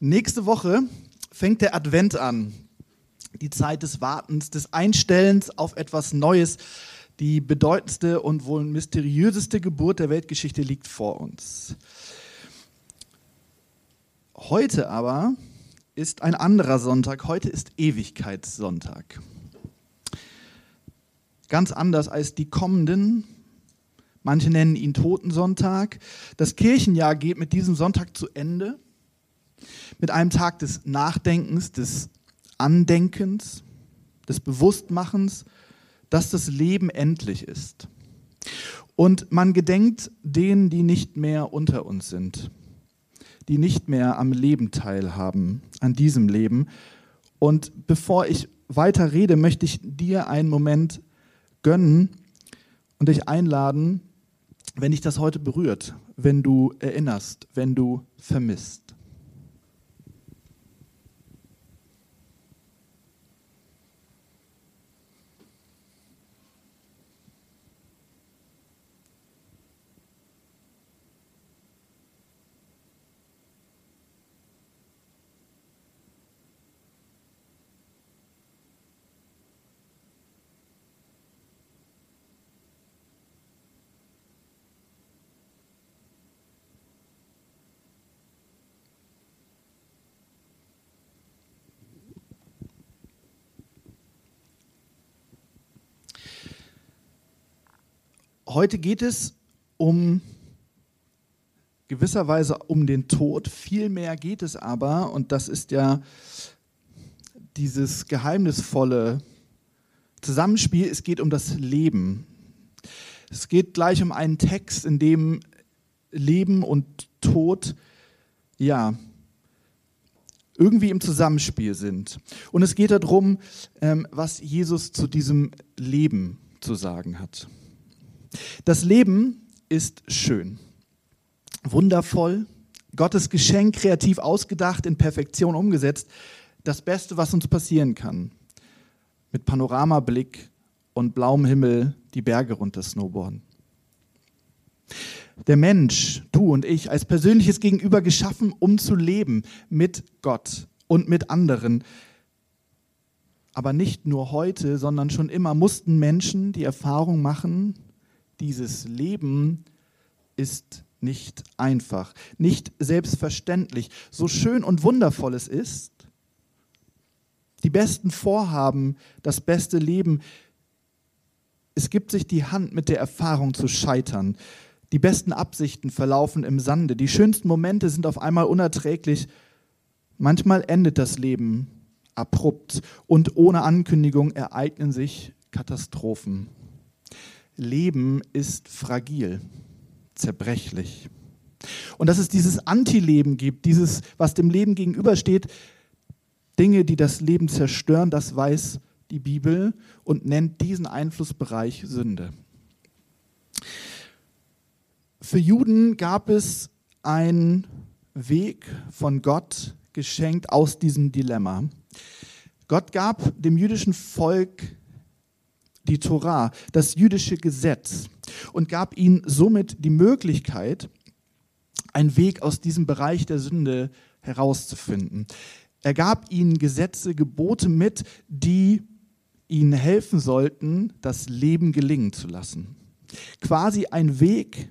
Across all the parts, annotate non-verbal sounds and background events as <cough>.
Nächste Woche fängt der Advent an. Die Zeit des Wartens, des Einstellens auf etwas Neues. Die bedeutendste und wohl mysteriöseste Geburt der Weltgeschichte liegt vor uns. Heute aber ist ein anderer Sonntag. Heute ist Ewigkeitssonntag. Ganz anders als die kommenden. Manche nennen ihn Totensonntag. Das Kirchenjahr geht mit diesem Sonntag zu Ende mit einem Tag des Nachdenkens, des Andenkens, des Bewusstmachens, dass das Leben endlich ist. Und man gedenkt denen, die nicht mehr unter uns sind, die nicht mehr am Leben teilhaben, an diesem Leben. Und bevor ich weiter rede, möchte ich dir einen Moment gönnen und dich einladen, wenn dich das heute berührt, wenn du erinnerst, wenn du vermisst. Heute geht es um gewisserweise um den Tod. Vielmehr geht es aber, und das ist ja dieses geheimnisvolle Zusammenspiel, es geht um das Leben. Es geht gleich um einen Text, in dem Leben und Tod, ja, irgendwie im Zusammenspiel sind. Und es geht darum, ähm, was Jesus zu diesem Leben zu sagen hat. Das Leben ist schön, wundervoll, Gottes Geschenk kreativ ausgedacht, in Perfektion umgesetzt. Das Beste, was uns passieren kann. Mit Panoramablick und blauem Himmel die Berge runter snowboarden. Der Mensch, du und ich, als persönliches Gegenüber geschaffen, um zu leben mit Gott und mit anderen. Aber nicht nur heute, sondern schon immer mussten Menschen die Erfahrung machen, dieses Leben ist nicht einfach, nicht selbstverständlich. So schön und wundervoll es ist, die besten Vorhaben, das beste Leben, es gibt sich die Hand mit der Erfahrung zu scheitern. Die besten Absichten verlaufen im Sande. Die schönsten Momente sind auf einmal unerträglich. Manchmal endet das Leben abrupt und ohne Ankündigung ereignen sich Katastrophen. Leben ist fragil, zerbrechlich. Und dass es dieses Antileben gibt, dieses, was dem Leben gegenübersteht, Dinge, die das Leben zerstören, das weiß die Bibel und nennt diesen Einflussbereich Sünde. Für Juden gab es einen Weg von Gott geschenkt aus diesem Dilemma. Gott gab dem jüdischen Volk die Torah, das jüdische Gesetz, und gab ihnen somit die Möglichkeit, einen Weg aus diesem Bereich der Sünde herauszufinden. Er gab ihnen Gesetze, Gebote mit, die ihnen helfen sollten, das Leben gelingen zu lassen. Quasi ein Weg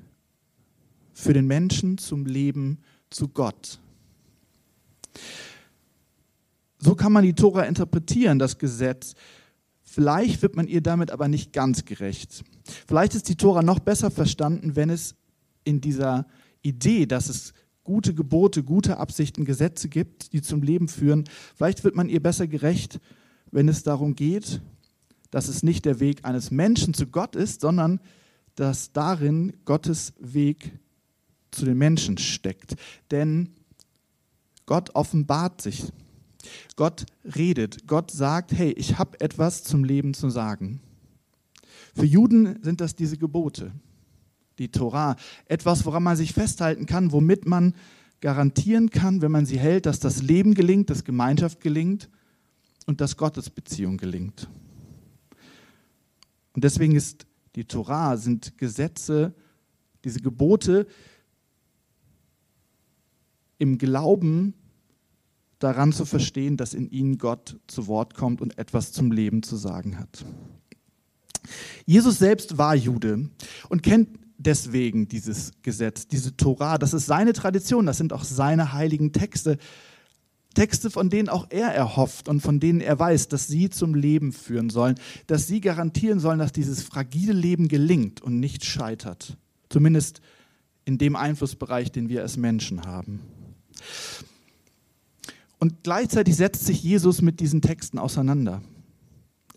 für den Menschen zum Leben zu Gott. So kann man die Tora interpretieren, das Gesetz, Vielleicht wird man ihr damit aber nicht ganz gerecht. Vielleicht ist die Tora noch besser verstanden, wenn es in dieser Idee, dass es gute Gebote, gute Absichten, Gesetze gibt, die zum Leben führen, vielleicht wird man ihr besser gerecht, wenn es darum geht, dass es nicht der Weg eines Menschen zu Gott ist, sondern dass darin Gottes Weg zu den Menschen steckt. Denn Gott offenbart sich Gott redet, Gott sagt, hey, ich habe etwas zum Leben zu sagen. Für Juden sind das diese Gebote, die Torah, etwas, woran man sich festhalten kann, womit man garantieren kann, wenn man sie hält, dass das Leben gelingt, dass Gemeinschaft gelingt und dass Gottesbeziehung gelingt. Und deswegen ist die Torah, sind Gesetze, diese Gebote im Glauben daran zu verstehen, dass in ihnen Gott zu Wort kommt und etwas zum Leben zu sagen hat. Jesus selbst war Jude und kennt deswegen dieses Gesetz, diese Torah. Das ist seine Tradition, das sind auch seine heiligen Texte. Texte, von denen auch er erhofft und von denen er weiß, dass sie zum Leben führen sollen, dass sie garantieren sollen, dass dieses fragile Leben gelingt und nicht scheitert. Zumindest in dem Einflussbereich, den wir als Menschen haben. Und gleichzeitig setzt sich Jesus mit diesen Texten auseinander.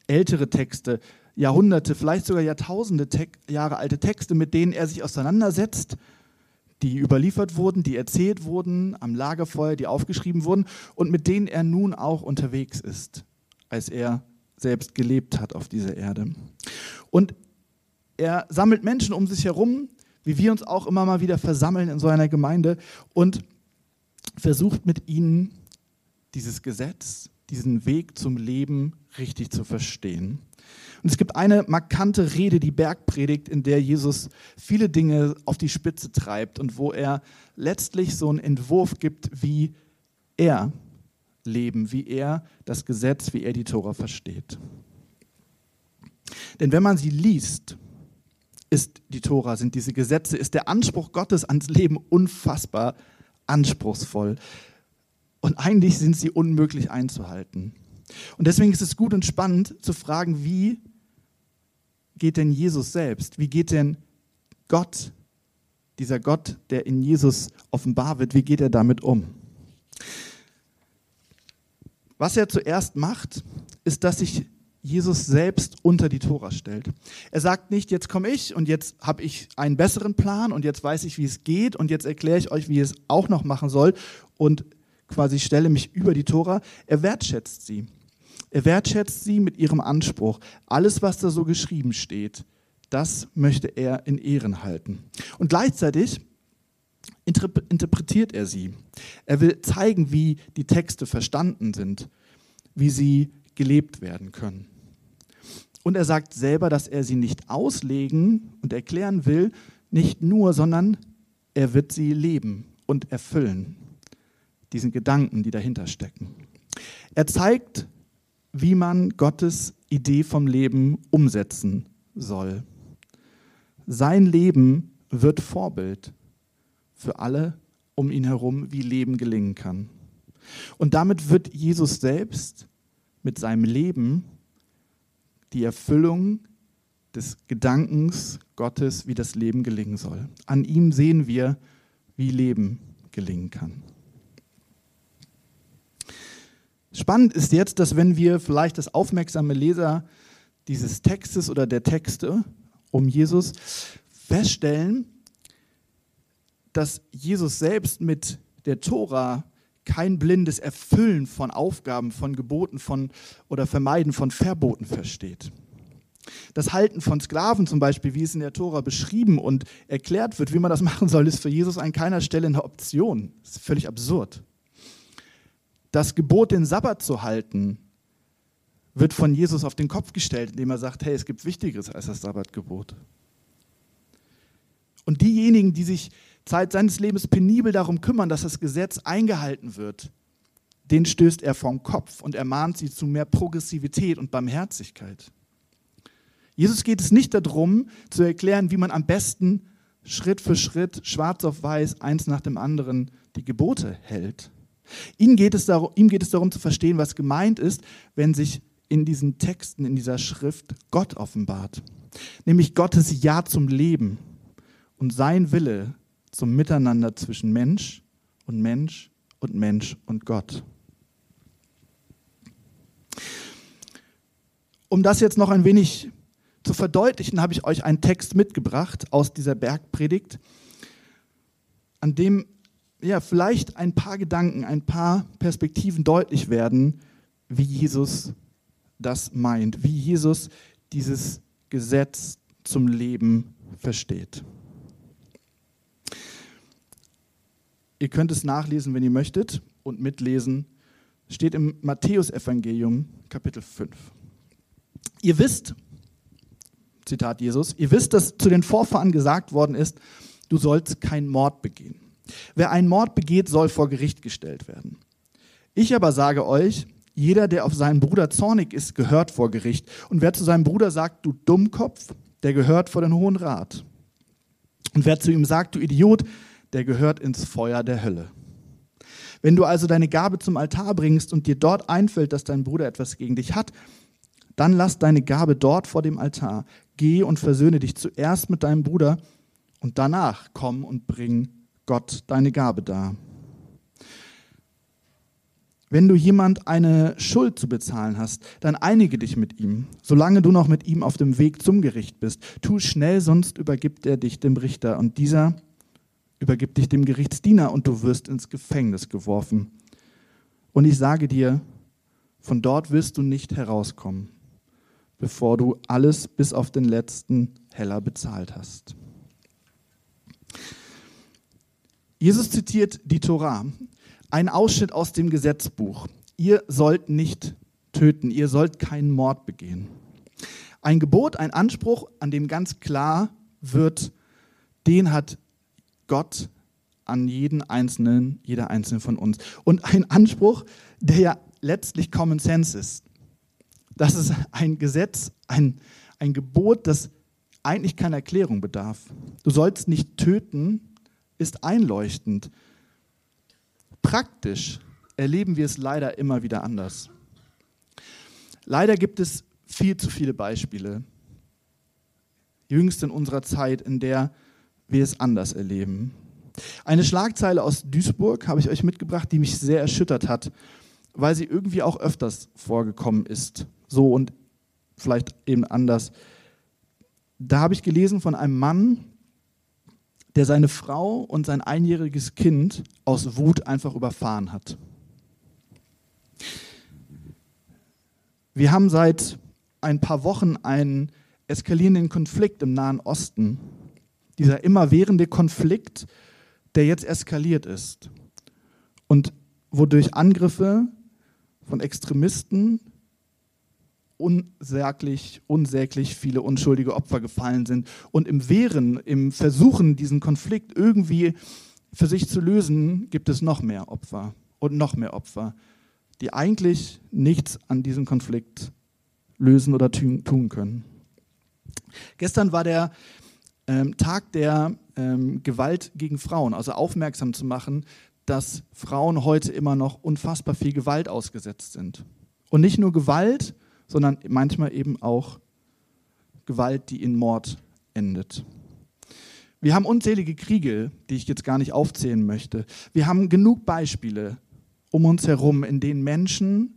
Ältere Texte, Jahrhunderte, vielleicht sogar Jahrtausende Te Jahre alte Texte, mit denen er sich auseinandersetzt, die überliefert wurden, die erzählt wurden am Lagerfeuer, die aufgeschrieben wurden und mit denen er nun auch unterwegs ist, als er selbst gelebt hat auf dieser Erde. Und er sammelt Menschen um sich herum, wie wir uns auch immer mal wieder versammeln in so einer Gemeinde und versucht mit ihnen dieses Gesetz, diesen Weg zum Leben richtig zu verstehen. Und es gibt eine markante Rede, die Bergpredigt, in der Jesus viele Dinge auf die Spitze treibt und wo er letztlich so einen Entwurf gibt, wie er leben, wie er das Gesetz, wie er die Tora versteht. Denn wenn man sie liest, ist die Tora, sind diese Gesetze, ist der Anspruch Gottes ans Leben unfassbar anspruchsvoll. Und eigentlich sind sie unmöglich einzuhalten. Und deswegen ist es gut und spannend zu fragen, wie geht denn Jesus selbst? Wie geht denn Gott, dieser Gott, der in Jesus offenbar wird, wie geht er damit um? Was er zuerst macht, ist, dass sich Jesus selbst unter die Tora stellt. Er sagt nicht, jetzt komme ich und jetzt habe ich einen besseren Plan und jetzt weiß ich, wie es geht und jetzt erkläre ich euch, wie ihr es auch noch machen soll und quasi stelle mich über die Tora. Er wertschätzt sie. Er wertschätzt sie mit ihrem Anspruch. Alles, was da so geschrieben steht, das möchte er in Ehren halten. Und gleichzeitig interpretiert er sie. Er will zeigen, wie die Texte verstanden sind, wie sie gelebt werden können. Und er sagt selber, dass er sie nicht auslegen und erklären will, nicht nur, sondern er wird sie leben und erfüllen, diesen Gedanken, die dahinter stecken. Er zeigt wie man Gottes Idee vom Leben umsetzen soll. Sein Leben wird Vorbild für alle um ihn herum, wie Leben gelingen kann. Und damit wird Jesus selbst mit seinem Leben die Erfüllung des Gedankens Gottes, wie das Leben gelingen soll. An ihm sehen wir, wie Leben gelingen kann. Spannend ist jetzt, dass wenn wir vielleicht das aufmerksame Leser dieses Textes oder der Texte um Jesus feststellen, dass Jesus selbst mit der Tora kein blindes Erfüllen von Aufgaben, von Geboten von, oder Vermeiden von Verboten versteht. Das Halten von Sklaven zum Beispiel, wie es in der Tora beschrieben und erklärt wird, wie man das <laughs> machen soll, ist für Jesus an keiner Stelle eine Option. Das ist völlig absurd. Das Gebot, den Sabbat zu halten, wird von Jesus auf den Kopf gestellt, indem er sagt, hey, es gibt Wichtigeres als das Sabbatgebot. Und diejenigen, die sich Zeit seines Lebens penibel darum kümmern, dass das Gesetz eingehalten wird, den stößt er vom Kopf und ermahnt sie zu mehr Progressivität und Barmherzigkeit. Jesus geht es nicht darum, zu erklären, wie man am besten Schritt für Schritt, schwarz auf weiß, eins nach dem anderen die Gebote hält. Ihm geht, es darum, ihm geht es darum zu verstehen, was gemeint ist, wenn sich in diesen Texten, in dieser Schrift Gott offenbart. Nämlich Gottes Ja zum Leben und sein Wille zum Miteinander zwischen Mensch und Mensch und Mensch und Gott. Um das jetzt noch ein wenig zu verdeutlichen, habe ich euch einen Text mitgebracht aus dieser Bergpredigt, an dem ja, vielleicht ein paar Gedanken, ein paar Perspektiven deutlich werden, wie Jesus das meint, wie Jesus dieses Gesetz zum Leben versteht. Ihr könnt es nachlesen, wenn ihr möchtet und mitlesen. Steht im Matthäusevangelium Kapitel 5. Ihr wisst, Zitat Jesus, ihr wisst, dass zu den Vorfahren gesagt worden ist, du sollst keinen Mord begehen. Wer einen Mord begeht, soll vor Gericht gestellt werden. Ich aber sage euch, jeder, der auf seinen Bruder zornig ist, gehört vor Gericht. Und wer zu seinem Bruder sagt, du Dummkopf, der gehört vor den Hohen Rat. Und wer zu ihm sagt, du Idiot, der gehört ins Feuer der Hölle. Wenn du also deine Gabe zum Altar bringst und dir dort einfällt, dass dein Bruder etwas gegen dich hat, dann lass deine Gabe dort vor dem Altar. Geh und versöhne dich zuerst mit deinem Bruder und danach komm und bring Gott deine Gabe dar. Wenn du jemand eine Schuld zu bezahlen hast, dann einige dich mit ihm, solange du noch mit ihm auf dem Weg zum Gericht bist. Tu schnell, sonst übergibt er dich dem Richter und dieser übergibt dich dem Gerichtsdiener und du wirst ins Gefängnis geworfen. Und ich sage dir, von dort wirst du nicht herauskommen, bevor du alles bis auf den letzten Heller bezahlt hast. Jesus zitiert die Torah, ein Ausschnitt aus dem Gesetzbuch. Ihr sollt nicht töten, ihr sollt keinen Mord begehen. Ein Gebot, ein Anspruch, an dem ganz klar wird, den hat Gott an jeden Einzelnen, jeder Einzelne von uns. Und ein Anspruch, der ja letztlich Common Sense ist. Das ist ein Gesetz, ein, ein Gebot, das eigentlich keine Erklärung bedarf. Du sollst nicht töten, ist einleuchtend. Praktisch erleben wir es leider immer wieder anders. Leider gibt es viel zu viele Beispiele, jüngst in unserer Zeit, in der wir es anders erleben. Eine Schlagzeile aus Duisburg habe ich euch mitgebracht, die mich sehr erschüttert hat, weil sie irgendwie auch öfters vorgekommen ist. So und vielleicht eben anders. Da habe ich gelesen von einem Mann, der seine Frau und sein einjähriges Kind aus Wut einfach überfahren hat. Wir haben seit ein paar Wochen einen eskalierenden Konflikt im Nahen Osten. Dieser immerwährende Konflikt, der jetzt eskaliert ist und wodurch Angriffe von Extremisten unsäglich, unsäglich viele unschuldige Opfer gefallen sind. Und im Wehren, im Versuchen, diesen Konflikt irgendwie für sich zu lösen, gibt es noch mehr Opfer und noch mehr Opfer, die eigentlich nichts an diesem Konflikt lösen oder tun können. Gestern war der ähm, Tag der ähm, Gewalt gegen Frauen, also aufmerksam zu machen, dass Frauen heute immer noch unfassbar viel Gewalt ausgesetzt sind. Und nicht nur Gewalt, sondern manchmal eben auch Gewalt, die in Mord endet. Wir haben unzählige Kriege, die ich jetzt gar nicht aufzählen möchte. Wir haben genug Beispiele um uns herum, in denen Menschen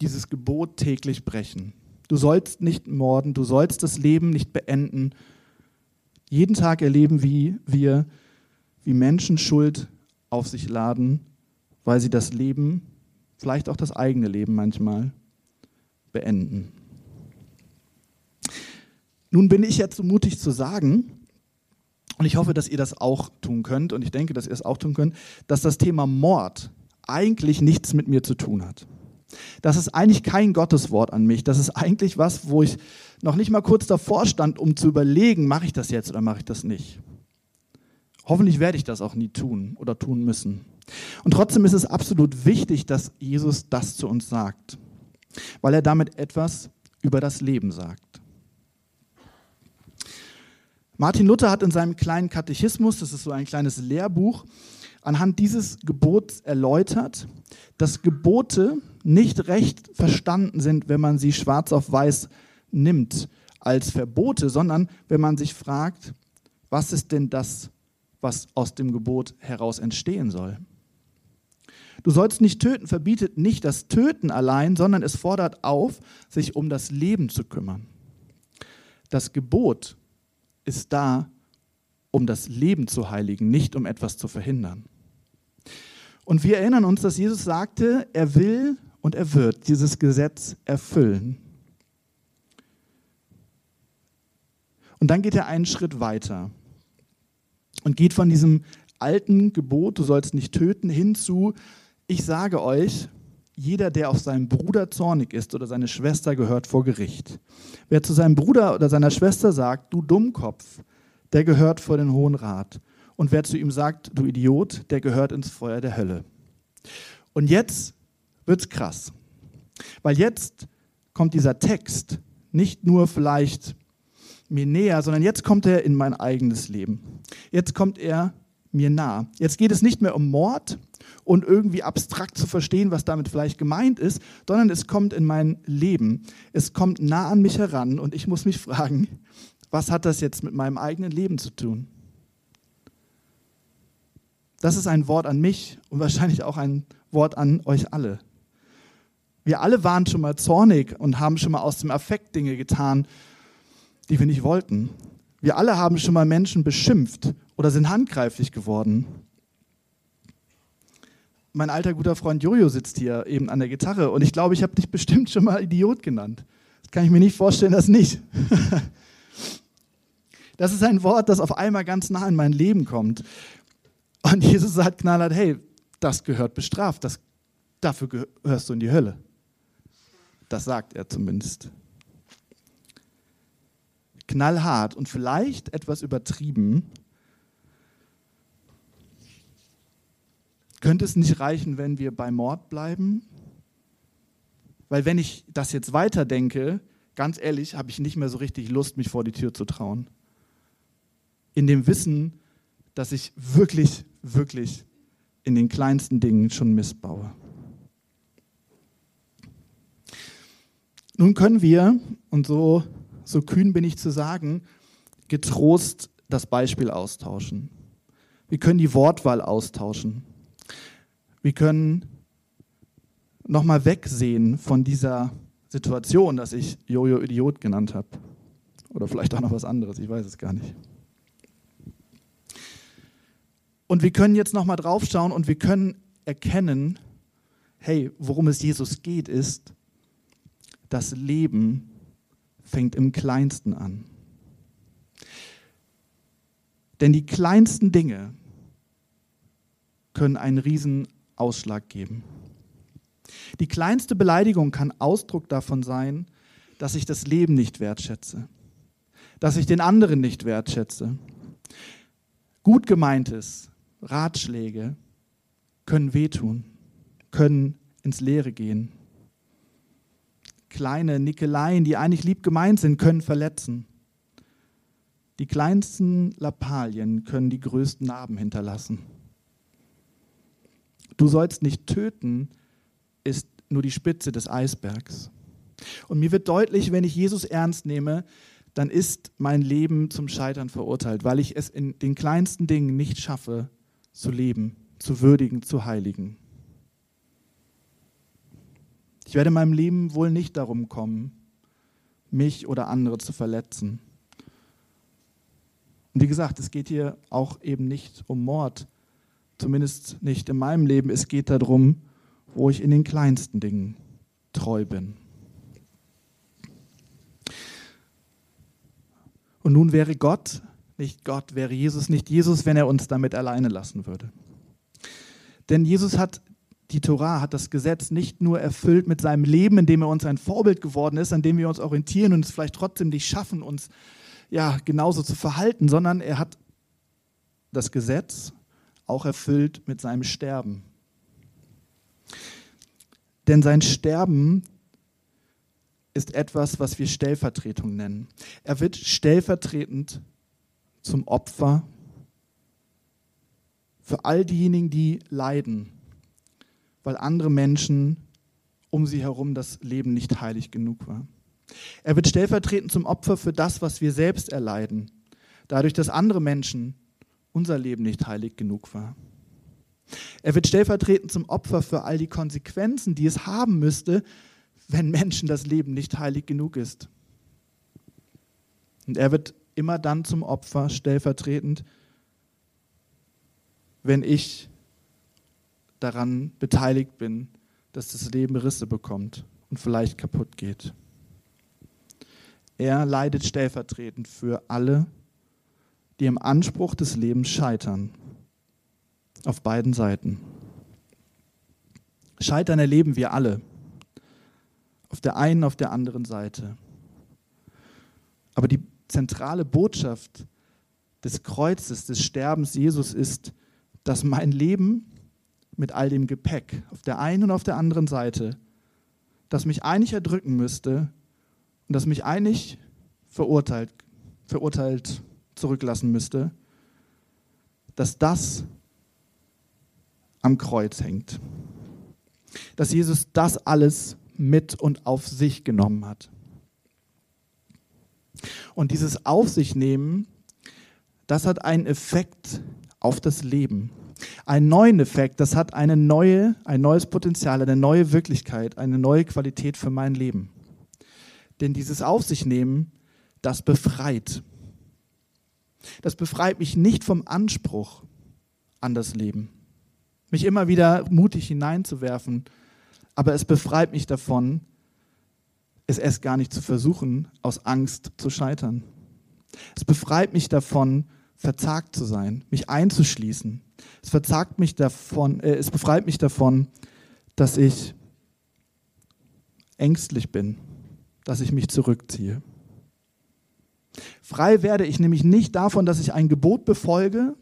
dieses Gebot täglich brechen. Du sollst nicht morden, du sollst das Leben nicht beenden. Jeden Tag erleben wir, wie Menschen Schuld auf sich laden, weil sie das Leben, vielleicht auch das eigene Leben manchmal, beenden. Nun bin ich jetzt so mutig zu sagen, und ich hoffe, dass ihr das auch tun könnt, und ich denke, dass ihr es auch tun könnt, dass das Thema Mord eigentlich nichts mit mir zu tun hat. Das ist eigentlich kein Gotteswort an mich. Das ist eigentlich was, wo ich noch nicht mal kurz davor stand, um zu überlegen, mache ich das jetzt oder mache ich das nicht. Hoffentlich werde ich das auch nie tun oder tun müssen. Und trotzdem ist es absolut wichtig, dass Jesus das zu uns sagt weil er damit etwas über das Leben sagt. Martin Luther hat in seinem kleinen Katechismus, das ist so ein kleines Lehrbuch, anhand dieses Gebots erläutert, dass Gebote nicht recht verstanden sind, wenn man sie schwarz auf weiß nimmt als Verbote, sondern wenn man sich fragt, was ist denn das, was aus dem Gebot heraus entstehen soll? Du sollst nicht töten verbietet nicht das Töten allein, sondern es fordert auf, sich um das Leben zu kümmern. Das Gebot ist da, um das Leben zu heiligen, nicht um etwas zu verhindern. Und wir erinnern uns, dass Jesus sagte, er will und er wird dieses Gesetz erfüllen. Und dann geht er einen Schritt weiter und geht von diesem alten Gebot, du sollst nicht töten, hin zu, ich sage euch, jeder, der auf seinen Bruder zornig ist oder seine Schwester, gehört vor Gericht. Wer zu seinem Bruder oder seiner Schwester sagt, du Dummkopf, der gehört vor den Hohen Rat. Und wer zu ihm sagt, du Idiot, der gehört ins Feuer der Hölle. Und jetzt wird es krass. Weil jetzt kommt dieser Text nicht nur vielleicht mir näher, sondern jetzt kommt er in mein eigenes Leben. Jetzt kommt er mir nah. Jetzt geht es nicht mehr um Mord und irgendwie abstrakt zu verstehen, was damit vielleicht gemeint ist, sondern es kommt in mein Leben. Es kommt nah an mich heran und ich muss mich fragen, was hat das jetzt mit meinem eigenen Leben zu tun? Das ist ein Wort an mich und wahrscheinlich auch ein Wort an euch alle. Wir alle waren schon mal zornig und haben schon mal aus dem Affekt Dinge getan, die wir nicht wollten. Wir alle haben schon mal Menschen beschimpft oder sind handgreiflich geworden. Mein alter guter Freund Jojo sitzt hier eben an der Gitarre und ich glaube, ich habe dich bestimmt schon mal Idiot genannt. Das kann ich mir nicht vorstellen, das nicht. <laughs> Das ist ein Wort, das auf einmal ganz nah in mein Leben kommt. Und Jesus sagt knallhart, hey, das gehört bestraft, das, dafür gehörst du in die Hölle. Das sagt er zumindest knallhart und vielleicht etwas übertrieben. Könnte es nicht reichen, wenn wir bei Mord bleiben? Weil wenn ich das jetzt weiterdenke, ganz ehrlich, habe ich nicht mehr so richtig Lust, mich vor die Tür zu trauen. In dem Wissen, dass ich wirklich, wirklich in den kleinsten Dingen schon missbaue. Nun können wir, und so so kühn bin ich zu sagen, getrost das Beispiel austauschen. Wir können die Wortwahl austauschen. Wir können nochmal wegsehen von dieser Situation, dass ich Jojo Idiot genannt habe. Oder vielleicht auch noch was anderes, ich weiß es gar nicht. Und wir können jetzt nochmal draufschauen und wir können erkennen, hey, worum es Jesus geht, ist das Leben fängt im Kleinsten an. Denn die kleinsten Dinge können einen riesen Ausschlag geben. Die kleinste Beleidigung kann Ausdruck davon sein, dass ich das Leben nicht wertschätze, dass ich den anderen nicht wertschätze. Gut gemeintes Ratschläge können wehtun, können ins Leere gehen kleine Nickeleien, die eigentlich lieb gemeint sind, können verletzen. Die kleinsten Lappalien können die größten Narben hinterlassen. Du sollst nicht töten, ist nur die Spitze des Eisbergs. Und mir wird deutlich, wenn ich Jesus ernst nehme, dann ist mein Leben zum Scheitern verurteilt, weil ich es in den kleinsten Dingen nicht schaffe, zu leben, zu würdigen, zu heiligen. Ich werde in meinem Leben wohl nicht darum kommen, mich oder andere zu verletzen. Und wie gesagt, es geht hier auch eben nicht um Mord, zumindest nicht in meinem Leben. Es geht darum, wo ich in den kleinsten Dingen treu bin. Und nun wäre Gott nicht Gott, wäre Jesus nicht Jesus, wenn er uns damit alleine lassen würde. Denn Jesus hat die Torah hat das Gesetz nicht nur erfüllt mit seinem Leben, in dem er uns ein Vorbild geworden ist, an dem wir uns orientieren und es vielleicht trotzdem nicht schaffen, uns ja genauso zu verhalten, sondern er hat das Gesetz auch erfüllt mit seinem Sterben. Denn sein Sterben ist etwas, was wir Stellvertretung nennen. Er wird stellvertretend zum Opfer für all diejenigen, die leiden weil andere Menschen um sie herum das Leben nicht heilig genug war. Er wird stellvertretend zum Opfer für das, was wir selbst erleiden, dadurch, dass andere Menschen unser Leben nicht heilig genug war. Er wird stellvertretend zum Opfer für all die Konsequenzen, die es haben müsste, wenn Menschen das Leben nicht heilig genug ist. Und er wird immer dann zum Opfer stellvertretend, wenn ich daran beteiligt bin, dass das Leben Risse bekommt und vielleicht kaputt geht. Er leidet stellvertretend für alle, die im Anspruch des Lebens scheitern. Auf beiden Seiten. Scheitern erleben wir alle. Auf der einen, auf der anderen Seite. Aber die zentrale Botschaft des Kreuzes, des Sterbens Jesus ist, dass mein Leben mit all dem Gepäck auf der einen und auf der anderen Seite, das mich eigentlich erdrücken müsste und das mich eigentlich verurteilt, verurteilt zurücklassen müsste, dass das am Kreuz hängt. Dass Jesus das alles mit und auf sich genommen hat. Und dieses Auf sich nehmen, das hat einen Effekt auf das Leben. Einen neuen Effekt, das hat eine neue, ein neues Potenzial, eine neue Wirklichkeit, eine neue Qualität für mein Leben. Denn dieses Auf sich nehmen, das befreit. Das befreit mich nicht vom Anspruch an das Leben, mich immer wieder mutig hineinzuwerfen, aber es befreit mich davon, es erst gar nicht zu versuchen, aus Angst zu scheitern. Es befreit mich davon, verzagt zu sein, mich einzuschließen. Es verzagt mich davon, äh, es befreit mich davon, dass ich ängstlich bin, dass ich mich zurückziehe. Frei werde ich nämlich nicht davon, dass ich ein Gebot befolge,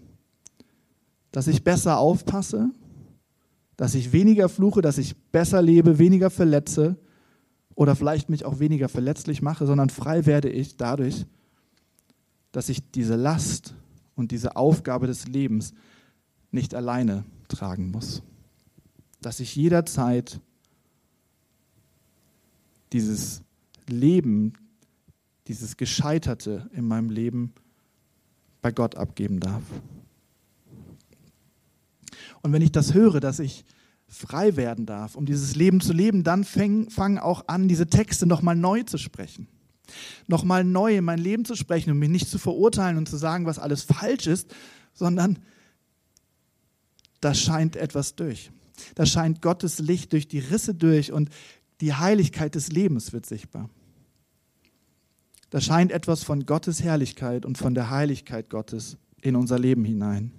dass ich besser aufpasse, dass ich weniger fluche, dass ich besser lebe, weniger verletze oder vielleicht mich auch weniger verletzlich mache, sondern frei werde ich dadurch, dass ich diese Last und diese Aufgabe des Lebens nicht alleine tragen muss. Dass ich jederzeit dieses Leben, dieses Gescheiterte in meinem Leben bei Gott abgeben darf. Und wenn ich das höre, dass ich frei werden darf, um dieses Leben zu leben, dann fangen auch an, diese Texte nochmal neu zu sprechen. Nochmal neu in mein Leben zu sprechen und mich nicht zu verurteilen und zu sagen, was alles falsch ist, sondern da scheint etwas durch. Da scheint Gottes Licht durch die Risse durch und die Heiligkeit des Lebens wird sichtbar. Da scheint etwas von Gottes Herrlichkeit und von der Heiligkeit Gottes in unser Leben hinein.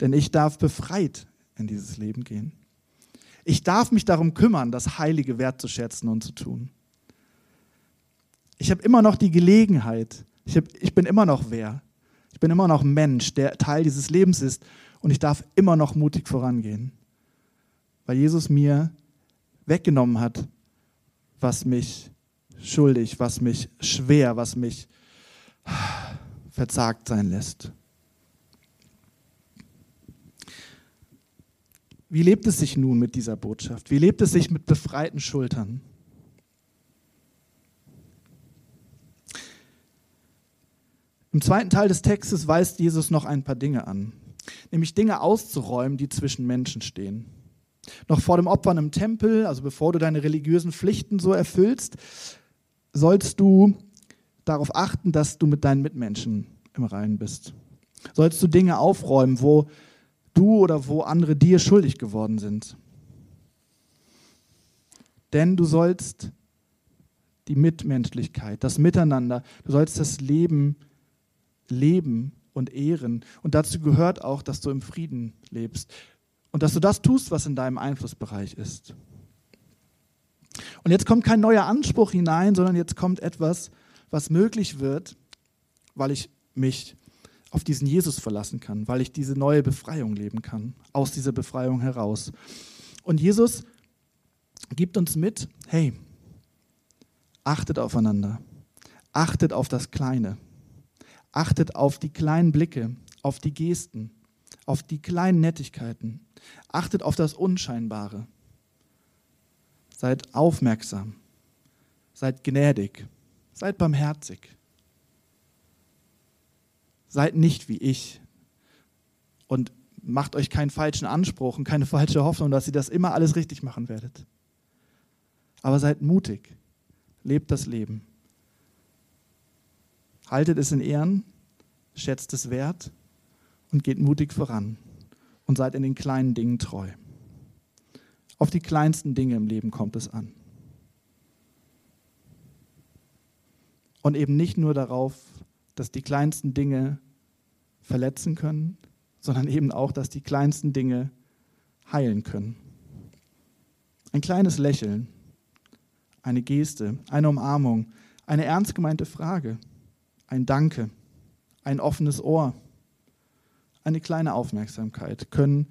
Denn ich darf befreit in dieses Leben gehen. Ich darf mich darum kümmern, das Heilige wertzuschätzen und zu tun. Ich habe immer noch die Gelegenheit. Ich, hab, ich bin immer noch wer. Ich bin immer noch Mensch, der Teil dieses Lebens ist. Und ich darf immer noch mutig vorangehen. Weil Jesus mir weggenommen hat, was mich schuldig, was mich schwer, was mich verzagt sein lässt. Wie lebt es sich nun mit dieser Botschaft? Wie lebt es sich mit befreiten Schultern? Im zweiten Teil des Textes weist Jesus noch ein paar Dinge an, nämlich Dinge auszuräumen, die zwischen Menschen stehen. Noch vor dem Opfern im Tempel, also bevor du deine religiösen Pflichten so erfüllst, sollst du darauf achten, dass du mit deinen Mitmenschen im Reinen bist. Sollst du Dinge aufräumen, wo du oder wo andere dir schuldig geworden sind. Denn du sollst die Mitmenschlichkeit, das Miteinander, du sollst das Leben leben und ehren. Und dazu gehört auch, dass du im Frieden lebst und dass du das tust, was in deinem Einflussbereich ist. Und jetzt kommt kein neuer Anspruch hinein, sondern jetzt kommt etwas, was möglich wird, weil ich mich auf diesen Jesus verlassen kann, weil ich diese neue Befreiung leben kann, aus dieser Befreiung heraus. Und Jesus gibt uns mit, hey, achtet aufeinander, achtet auf das Kleine, achtet auf die kleinen Blicke, auf die Gesten, auf die kleinen Nettigkeiten, achtet auf das Unscheinbare. Seid aufmerksam, seid gnädig, seid barmherzig. Seid nicht wie ich und macht euch keinen falschen Anspruch und keine falsche Hoffnung, dass ihr das immer alles richtig machen werdet. Aber seid mutig, lebt das Leben. Haltet es in Ehren, schätzt es wert und geht mutig voran und seid in den kleinen Dingen treu. Auf die kleinsten Dinge im Leben kommt es an. Und eben nicht nur darauf, dass die kleinsten Dinge verletzen können, sondern eben auch, dass die kleinsten Dinge heilen können. Ein kleines Lächeln, eine Geste, eine Umarmung, eine ernst gemeinte Frage, ein Danke, ein offenes Ohr, eine kleine Aufmerksamkeit können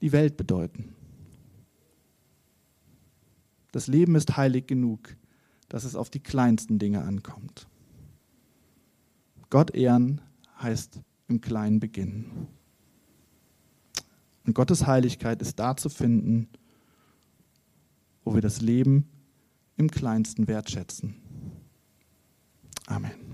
die Welt bedeuten. Das Leben ist heilig genug, dass es auf die kleinsten Dinge ankommt. Gott ehren heißt im Kleinen beginnen. Und Gottes Heiligkeit ist da zu finden, wo wir das Leben im kleinsten wertschätzen. Amen.